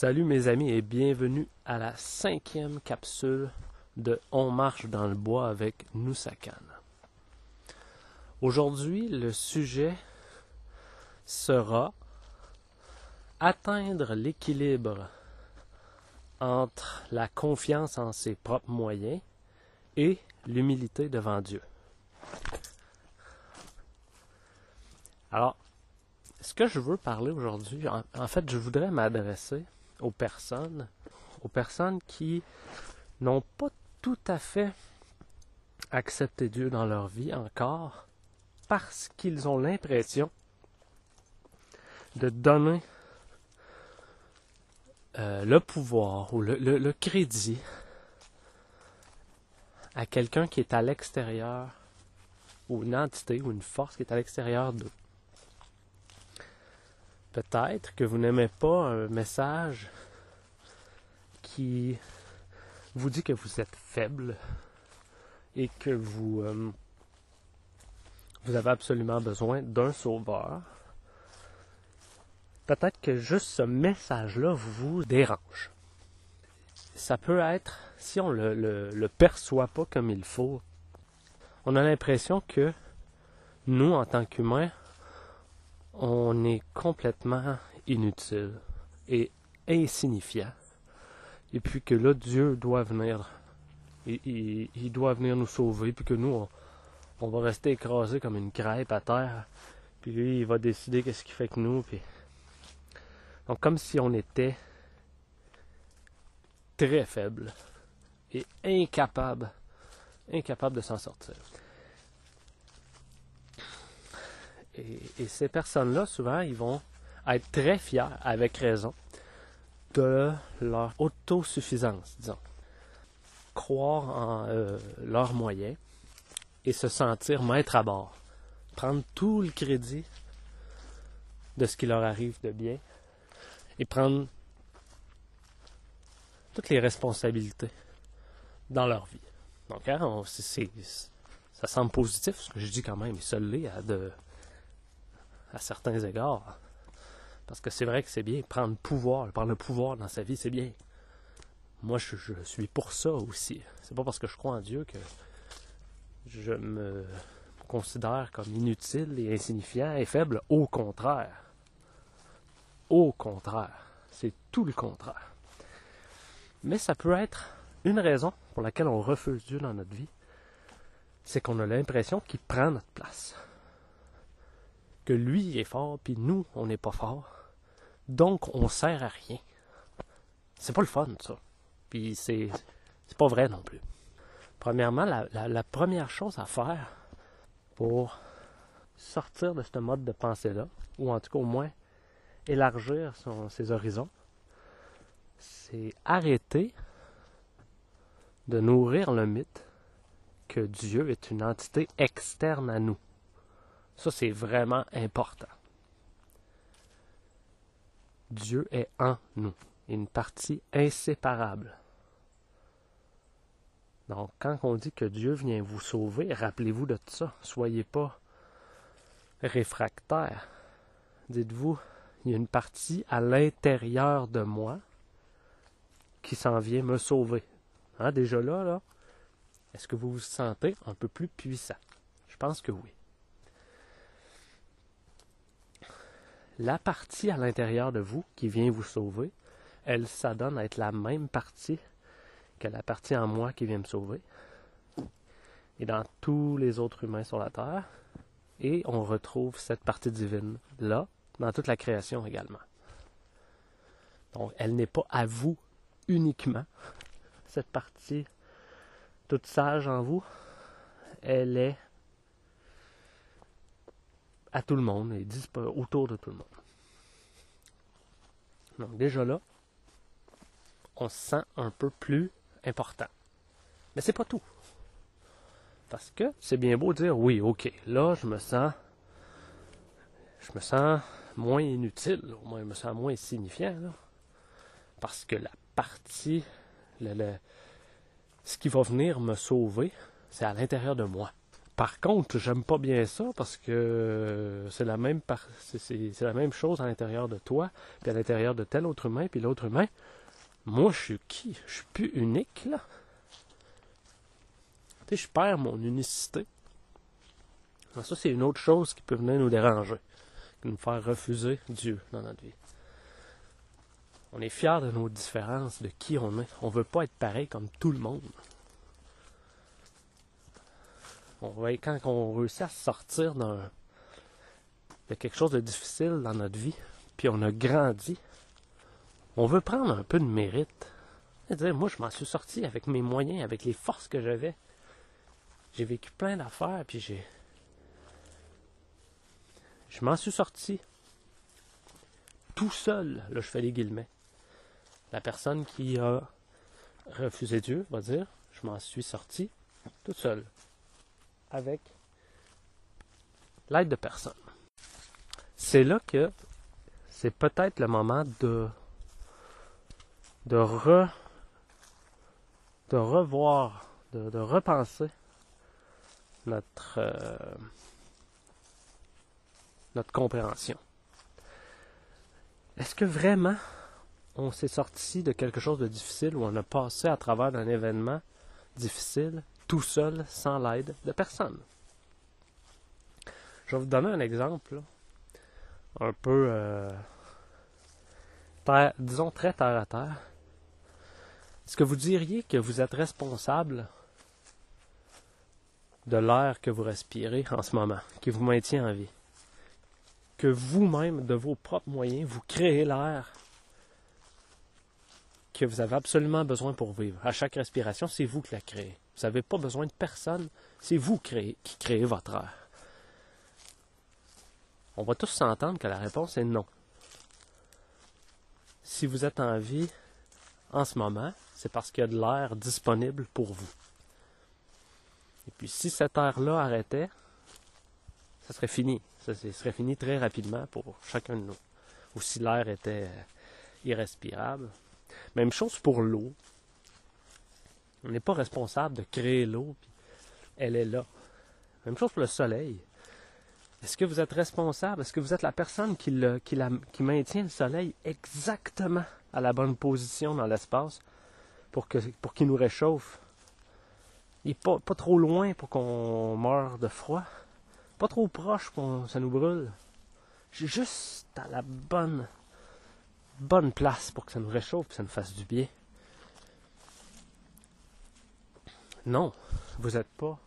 Salut mes amis et bienvenue à la cinquième capsule de On marche dans le bois avec Nusakan. Aujourd'hui, le sujet sera atteindre l'équilibre entre la confiance en ses propres moyens et l'humilité devant Dieu. Alors, ce que je veux parler aujourd'hui, en, en fait, je voudrais m'adresser aux personnes, aux personnes qui n'ont pas tout à fait accepté Dieu dans leur vie encore, parce qu'ils ont l'impression de donner euh, le pouvoir ou le, le, le crédit à quelqu'un qui est à l'extérieur, ou une entité ou une force qui est à l'extérieur d'eux. Peut-être que vous n'aimez pas un message qui vous dit que vous êtes faible et que vous, euh, vous avez absolument besoin d'un sauveur. Peut-être que juste ce message-là vous dérange. Ça peut être, si on le perçoit pas comme il faut, on a l'impression que nous, en tant qu'humains, on est complètement inutile et insignifiant. Et puis que là, Dieu doit venir. Il, doit venir nous sauver, puis que nous, on, on va rester écrasés comme une crêpe à terre. Puis lui, il va décider qu'est-ce qu'il fait que nous. Puis... Donc, comme si on était très faible et incapable, incapable de s'en sortir. Et, ces personnes-là, souvent, ils vont être très fiers, avec raison, de leur autosuffisance, disons. Croire en euh, leurs moyens et se sentir maître à bord. Prendre tout le crédit de ce qui leur arrive de bien et prendre toutes les responsabilités dans leur vie. Donc, hein, ça semble positif ce que je dis quand même, et ça l'est à, de, à certains égards. Parce que c'est vrai que c'est bien, prendre pouvoir, prendre le pouvoir dans sa vie, c'est bien. Moi, je, je, suis pour ça aussi. C'est pas parce que je crois en Dieu que je me considère comme inutile et insignifiant et faible. Au contraire. Au contraire. C'est tout le contraire. Mais ça peut être une raison pour laquelle on refuse Dieu dans notre vie. C'est qu'on a l'impression qu'il prend notre place. Lui est fort, puis nous, on n'est pas fort. Donc, on sert à rien. C'est pas le fun, ça. Puis c'est, c'est pas vrai non plus. Premièrement, la, première chose à faire pour sortir de ce mode de pensée-là, ou en tout cas au moins élargir ses horizons, c'est arrêter de nourrir le mythe que Dieu est une entité externe à nous. Ça, c'est vraiment important. Dieu est en nous, une partie inséparable. Donc, quand on dit que Dieu vient vous sauver, rappelez-vous de ça. Soyez pas réfractaire. Dites-vous, il y a une partie à l'intérieur de moi qui s'en vient me sauver. Hein, déjà là, là, est-ce que vous vous sentez un peu plus puissant? Je pense que oui. La partie à l'intérieur de vous qui vient vous sauver, elle s'adonne à être la même partie que la partie en moi qui vient me sauver. Et dans tous les autres humains sur la Terre. Et on retrouve cette partie divine là, dans toute la création également. Donc, elle n'est pas à vous uniquement, cette partie toute sage en vous. Elle est à tout le monde et autour de tout le monde. Donc déjà là, on se sent un peu plus important. Mais c'est pas tout. Parce que c'est bien beau de dire oui, ok, là je me sens je me sens moins inutile, au moins je me sens moins insignifiant. Là, parce que la partie, ce qui va venir me sauver, c'est à l'intérieur de moi. Par contre, j'aime pas bien ça parce que c'est la même chose à l'intérieur de toi, puis à l'intérieur de tel autre humain, puis l'autre humain. Moi, je suis qui? Je suis plus unique là. Tu sais, je perds mon unicité. ça, c'est une autre chose qui peut venir nous déranger, nous faire refuser Dieu dans notre vie. On est fiers de nos différences, de qui on est. On veut pas être pareil comme tout le monde quand on réussit à sortir d'un, de quelque chose de difficile dans notre vie, puis on a grandi, on veut prendre un peu de mérite. Dire, moi, je m'en suis sorti avec mes moyens, avec les forces que j'avais. J'ai vécu plein d'affaires, puis j'ai. Je m'en suis sorti. Tout seul, là, je fais les guillemets. La personne qui a refusé Dieu va dire Je m'en suis sorti tout seul avec l'aide de personne. C'est là que c'est peut-être le moment de de re de revoir, de, repenser notre euh, notre compréhension. Est-ce que vraiment on s'est sorti de quelque chose de difficile ou on a passé à travers un événement difficile tout seul, sans l'aide de personne. Je vais vous donner un exemple, un peu, euh, disons, très terre à terre. Est-ce que vous diriez que vous êtes responsable de l'air que vous respirez en ce moment, qui vous maintient en vie? Que vous-même, de vos propres moyens, vous créez l'air que vous avez absolument besoin pour vivre. À chaque respiration, c'est vous qui la créez. Vous n'avez pas besoin de personne. C'est vous qui créez votre air. On va tous s'entendre que la réponse est non. Si vous êtes en vie en ce moment, c'est parce qu'il y a de l'air disponible pour vous. Et puis si cet air-là arrêtait, ça serait fini. Ça serait fini très rapidement pour chacun de nous. Ou si l'air était irrespirable, même chose pour l'eau. On n'est pas responsable de créer l'eau, puis elle est là. Même chose pour le soleil. Est-ce que vous êtes responsable? Est-ce que vous êtes la personne qui, qui, maintient le soleil exactement à la bonne position dans l'espace pour, pour qu'il nous réchauffe? Il n'est pas, pas trop loin pour qu'on meure de froid. Pas trop proche pour que ça nous brûle. Juste à la bonne bonne place pour que ça nous réchauffe et ça nous fasse du bien. Non, vous n'êtes pas.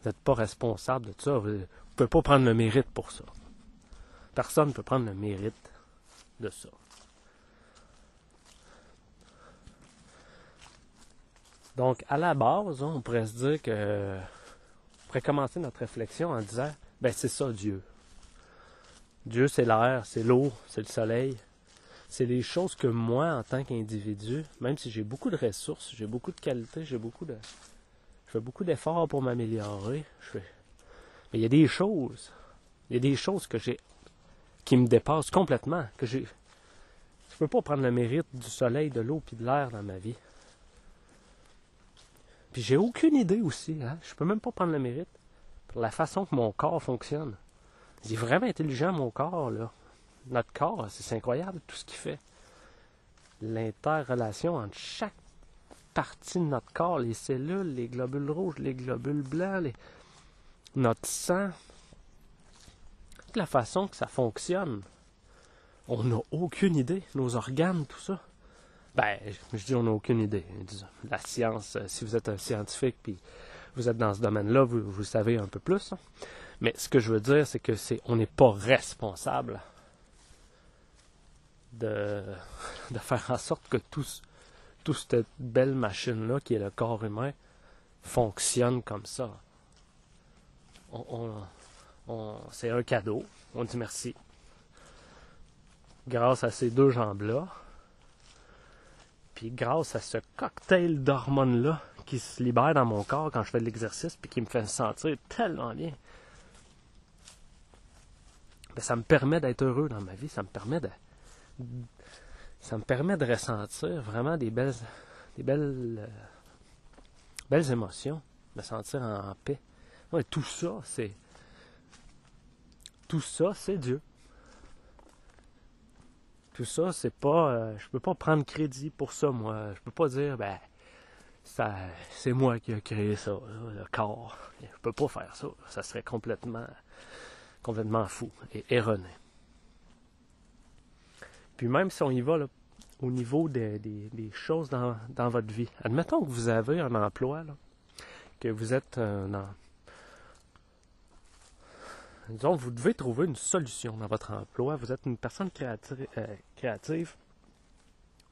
Vous n'êtes pas responsable de ça. Vous ne pouvez pas prendre le mérite pour ça. Personne ne peut prendre le mérite de ça. Donc, à la base, on pourrait se dire que. On pourrait commencer notre réflexion en disant ben c'est ça Dieu. Dieu, c'est l'air, c'est l'eau, c'est le soleil. C'est des choses que moi, en tant qu'individu, même si j'ai beaucoup de ressources, j'ai beaucoup de qualités, j'ai beaucoup de. Je fais beaucoup d'efforts pour m'améliorer. Mais il y a des choses. Il y a des choses que j'ai qui me dépassent complètement. Que j'ai. Je peux pas prendre le mérite du soleil, de l'eau et de l'air dans ma vie. Puis j'ai aucune idée aussi. Hein? Je peux même pas prendre le mérite pour la façon que mon corps fonctionne. Il est vraiment intelligent, mon corps, là. Notre corps, c'est incroyable tout ce qu'il fait. L'interrelation entre chaque partie de notre corps, les cellules, les globules rouges, les globules blancs, notre sang, toute la façon que ça fonctionne. On n'a aucune idée. Nos organes, tout ça. Ben, je dis on n'a aucune idée. La science, si vous êtes un scientifique puis vous êtes dans ce domaine-là, vous, vous savez un peu plus. Hein. Mais ce que je veux dire, c'est que c'est on n'est pas responsable de, faire en sorte que tout, toute cette belle machine-là, qui est le corps humain, fonctionne comme ça. c'est un cadeau. On dit merci. Grâce à ces deux jambes-là, puis grâce à ce cocktail d'hormones-là qui se libère dans mon corps quand je fais de l'exercice, puis qui me fait sentir tellement bien. Ben, ça me permet d'être heureux dans ma vie, ça me permet de ça me permet de ressentir vraiment des belles des belles euh, belles émotions. me sentir en paix. Ouais, tout ça, c'est. Tout ça, c'est Dieu. Tout ça, c'est pas. Euh, je peux pas prendre crédit pour ça, moi. Je peux pas dire, ben, c'est moi qui ai créé ça, le corps. Je peux pas faire ça. Ça serait complètement, complètement fou et erroné. Puis même si on y va au niveau des, choses dans, votre vie, admettons que vous avez un emploi, que vous êtes un, disons, vous devez trouver une solution dans votre emploi. Vous êtes une personne euh, créative.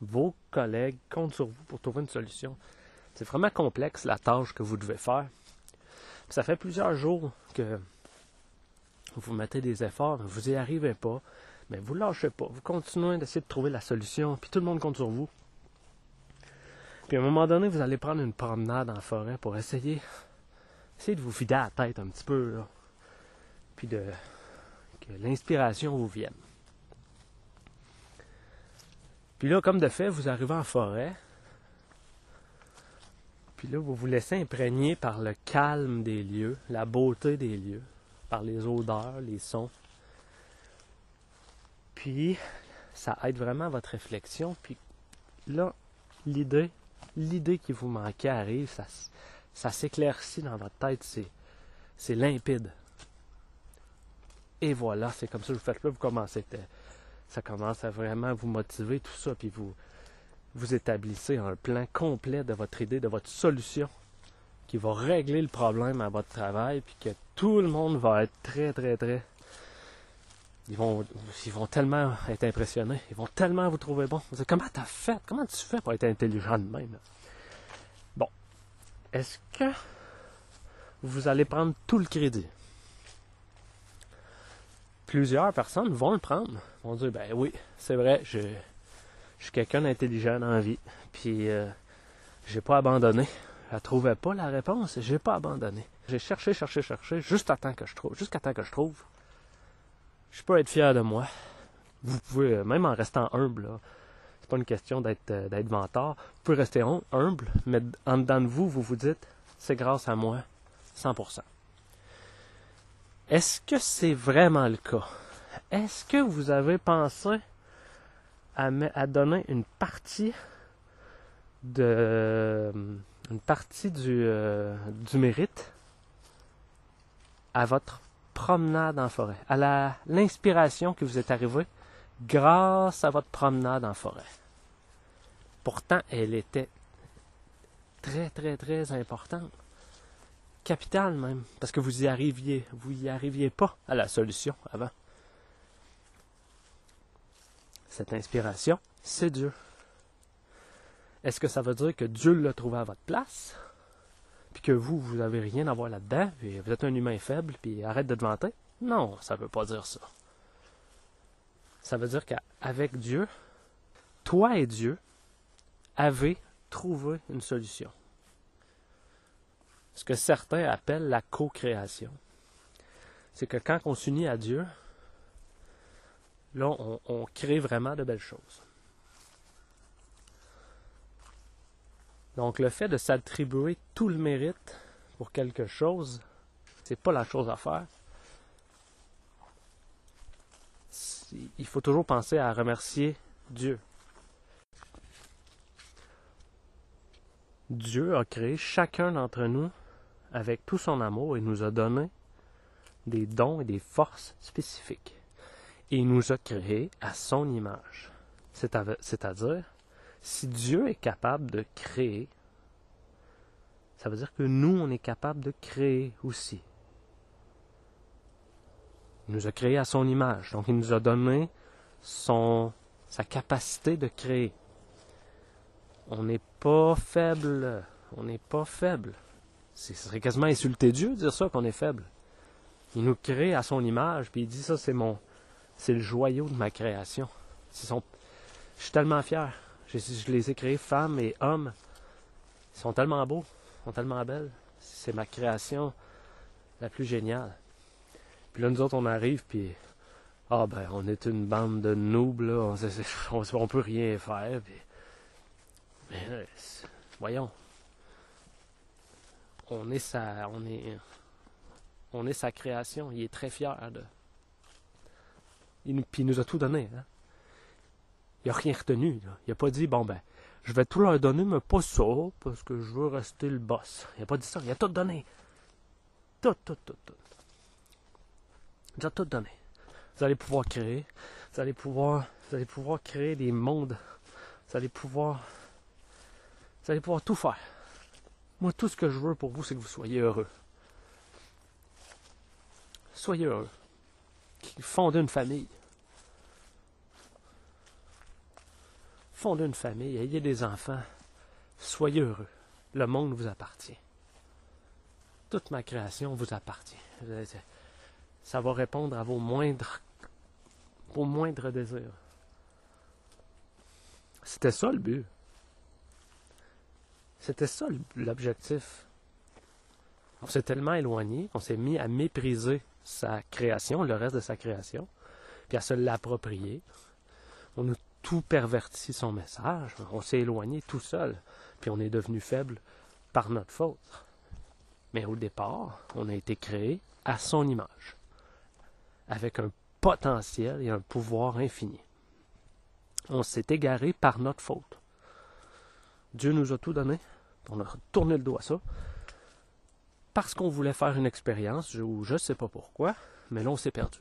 Vos collègues comptent sur vous pour trouver une solution. C'est vraiment complexe la tâche que vous devez faire. ça fait plusieurs jours que vous mettez des efforts, mais vous n'y arrivez pas. Mais vous ne lâchez pas. Vous continuez d'essayer de trouver la solution, puis tout le monde compte sur vous. Puis à un moment donné, vous allez prendre une promenade en forêt pour essayer, essayer de vous vider la tête un petit peu. Puis de, que l'inspiration vous vienne. Puis là, comme de fait, vous arrivez en forêt, puis là, vous vous laissez imprégner par le calme des lieux, la beauté des lieux, par les odeurs, les sons. Puis, ça aide vraiment votre réflexion. Puis là, l'idée, l'idée qui vous manquait arrive, ça, ça s'éclaircit dans votre tête, c'est, c'est limpide. Et voilà, c'est comme ça que vous faites là, vous commencez, ça commence à vraiment vous motiver, tout ça, puis vous, vous établissez un plan complet de votre idée, de votre solution, qui va régler le problème à votre travail, puis que tout le monde va être très, très, très. Ils vont, ils vont tellement être impressionnés, ils vont tellement vous trouver bon. Vous dites, comment t'as fait? Comment tu fais pour être intelligent de même? Bon. Est-ce que vous allez prendre tout le crédit? plusieurs personnes vont le prendre. Vont dire, ben oui, c'est vrai, je, suis quelqu'un d'intelligent dans la vie. Puis, euh, j'ai pas abandonné. Je trouvais pas la réponse, j'ai pas abandonné. J'ai cherché, cherché, cherché, juste à temps que je trouve, jusqu'à temps que je trouve. Je peux être fier de moi. Vous pouvez, euh, même en restant humble, c'est pas une question d'être euh, d'être mentor. Vous pouvez rester humble, mais en dedans de vous, vous vous dites, c'est grâce à moi, 100%. Est-ce que c'est vraiment le cas? Est-ce que vous avez pensé à, donner une partie de une partie du, euh, du mérite à votre promenade en forêt, à l'inspiration qui vous est arrivée grâce à votre promenade en forêt. Pourtant, elle était très, très, très importante capital même, parce que vous y arriviez, vous y arriviez pas à la solution avant. Cette inspiration, c'est Dieu. Est-ce que ça veut dire que Dieu l'a trouvé à votre place, puis que vous, vous n'avez rien à voir là-dedans, puis vous êtes un humain faible, puis arrête de te vanter? Non, ça ne veut pas dire ça. Ça veut dire qu'avec Dieu, toi et Dieu avez trouvé une solution ce que certains appellent la co-création. C'est que quand on s'unit à Dieu, là, on, crée vraiment de belles choses. Donc, le fait de s'attribuer tout le mérite pour quelque chose, c'est pas la chose à faire. Il faut toujours penser à remercier Dieu. Dieu a créé chacun d'entre nous avec tout son amour, il nous a donné des dons et des forces spécifiques. Et il nous a créés à son image. C'est-à-dire, si Dieu est capable de créer, ça veut dire que nous, on est capable de créer aussi. Il nous a créés à son image. Donc, il nous a donné son, sa capacité de créer. On n'est pas faible. On n'est pas faible. Ce serait quasiment insulter Dieu de dire ça, qu'on est faible. Il nous crée à son image, puis il dit ça, c'est mon, c'est le joyau de ma création. Je suis tellement fier. Je, les ai créés, femmes et hommes. Ils sont tellement beaux, ils sont tellement belles. C'est ma création la plus géniale. Puis là, nous autres, on arrive, puis ah ben, on est une bande de noobs. On, on, peut rien faire. Mais, voyons, on est sa, on est, on est sa création. Il est très fier de. Il, puis il nous a tout donné. Hein? Il n'a rien retenu. là. Il n'a pas dit bon ben, je vais tout leur donner, mais pas ça, parce que je veux rester le boss. Il n'a pas dit ça. Il a tout donné. Tout, tout, tout, tout. Il a tout donné. Vous allez pouvoir créer. Vous allez pouvoir, vous allez pouvoir créer des mondes. Vous allez pouvoir, vous allez pouvoir tout faire. Moi, tout ce que je veux pour vous, c'est que vous soyez heureux. Soyez heureux. Fondez une famille. Fondez une famille, ayez des enfants. Soyez heureux. Le monde vous appartient. Toute ma création vous appartient. Ça va répondre à vos moindres, désirs. C'était ça le but. C'était ça l'objectif. On s'est tellement éloigné qu'on s'est mis à mépriser sa création, le reste de sa création, puis à se l'approprier. On a tout perverti son message. On s'est éloigné tout seul, puis on est devenu faible par notre faute. Mais au départ, on a été créé à son image, avec un potentiel et un pouvoir infini. On s'est égaré par notre faute. Dieu nous a tout donné. On a tourné le dos à ça. Parce qu'on voulait faire une expérience, ou je ne sais pas pourquoi, mais là on s'est perdu.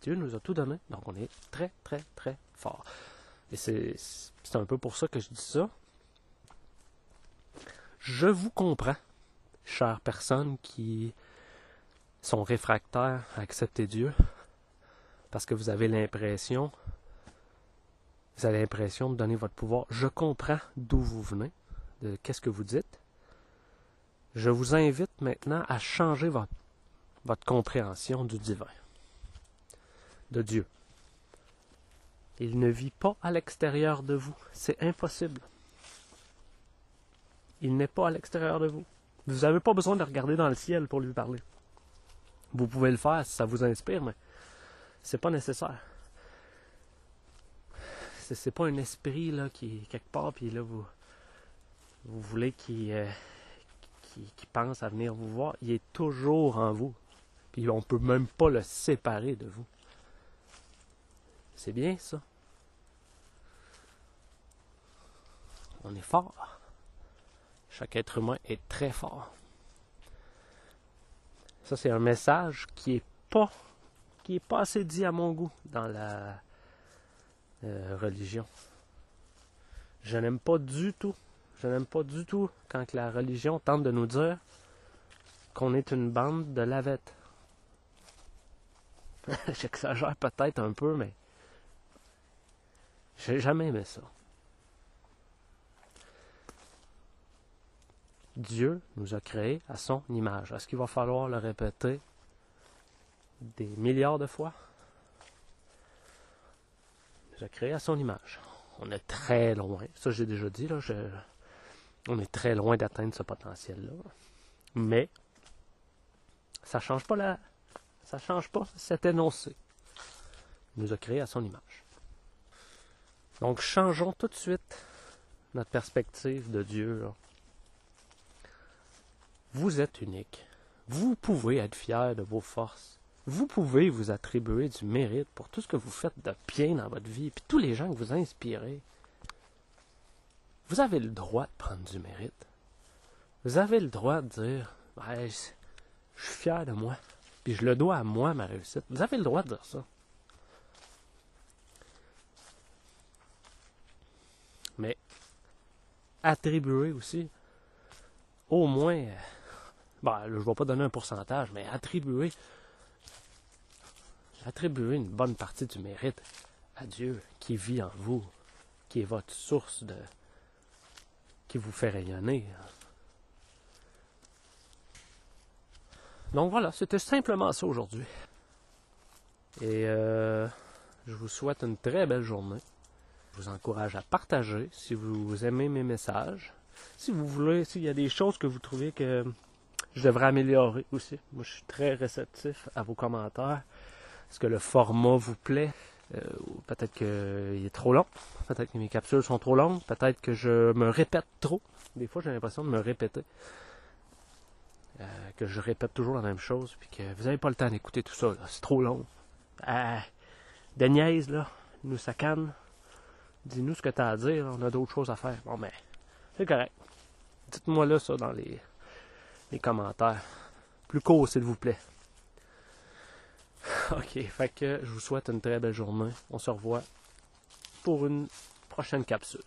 Dieu nous a tout donné, donc on est très, très, très fort. Et c'est un peu pour ça que je dis ça. Je vous comprends, chères personnes qui sont réfractaires à accepter Dieu, parce que vous avez l'impression, vous avez l'impression de donner votre pouvoir. Je comprends d'où vous venez, de qu'est-ce que vous dites. Je vous invite maintenant à changer votre compréhension du divin, de Dieu. Il ne vit pas à l'extérieur de vous. C'est impossible. Il n'est pas à l'extérieur de vous. Vous n'avez pas besoin de regarder dans le ciel pour lui parler. Vous pouvez le faire si ça vous inspire, mais c'est pas nécessaire. C'est, pas un esprit là qui est quelque part, puis là vous vous voulez qu'il, euh, pense à venir vous voir. Il est toujours en vous. Puis on peut même pas le séparer de vous. C'est bien ça. On est fort. Chaque être humain est très fort. Ça, c'est un message qui est pas qui est pas assez dit à mon goût dans la euh, religion. Je n'aime pas du tout, je n'aime pas du tout quand la religion tente de nous dire qu'on est une bande de lavettes. J'exagère peut-être un peu, mais j'ai jamais aimé ça. Dieu nous a créés à son image. Est-ce qu'il va falloir le répéter des milliards de fois? Il nous a créés à son image. On est très loin. Ça, j'ai déjà dit, là. on est très loin d'atteindre ce potentiel-là. Mais, ça change pas la, ça change pas cet énoncé. Il nous a créés à son image. Donc, changeons tout de suite notre perspective de Dieu. Vous êtes unique. Vous pouvez être fier de vos forces. Vous pouvez vous attribuer du mérite pour tout ce que vous faites de bien dans votre vie, puis tous les gens que vous inspirez. Vous avez le droit de prendre du mérite. Vous avez le droit de dire je suis fier de moi, puis je le dois à moi, ma réussite. Vous avez le droit de dire ça. Mais attribuer aussi, au moins, euh, là, je ne vais pas donner un pourcentage, mais attribuer, attribuer une bonne partie du mérite à Dieu qui vit en vous, qui est votre source de, qui vous fait rayonner. Donc voilà, c'était simplement ça aujourd'hui. Et euh, je vous souhaite une très belle journée. Je vous encourage à partager si vous aimez mes messages. Si vous voulez, s'il y a des choses que vous trouvez que je devrais améliorer aussi. Moi, je suis très réceptif à vos commentaires. Est-ce que le format vous plaît? Euh, peut-être qu'il est trop long. Peut-être que mes capsules sont trop longues. Peut-être que je me répète trop. Des fois, j'ai l'impression de me répéter. euh, que je répète toujours la même chose, puis que vous n'avez pas le temps d'écouter tout ça, c'est trop long. Euh, là, nous sacane. Dis-nous ce que tu as à dire, on a d'autres choses à faire. Bon, mais c'est correct. Dites-moi là ça dans les, les commentaires. Plus court, s'il vous plaît. Ok, fait que je vous souhaite une très belle journée. On se revoit pour une prochaine capsule.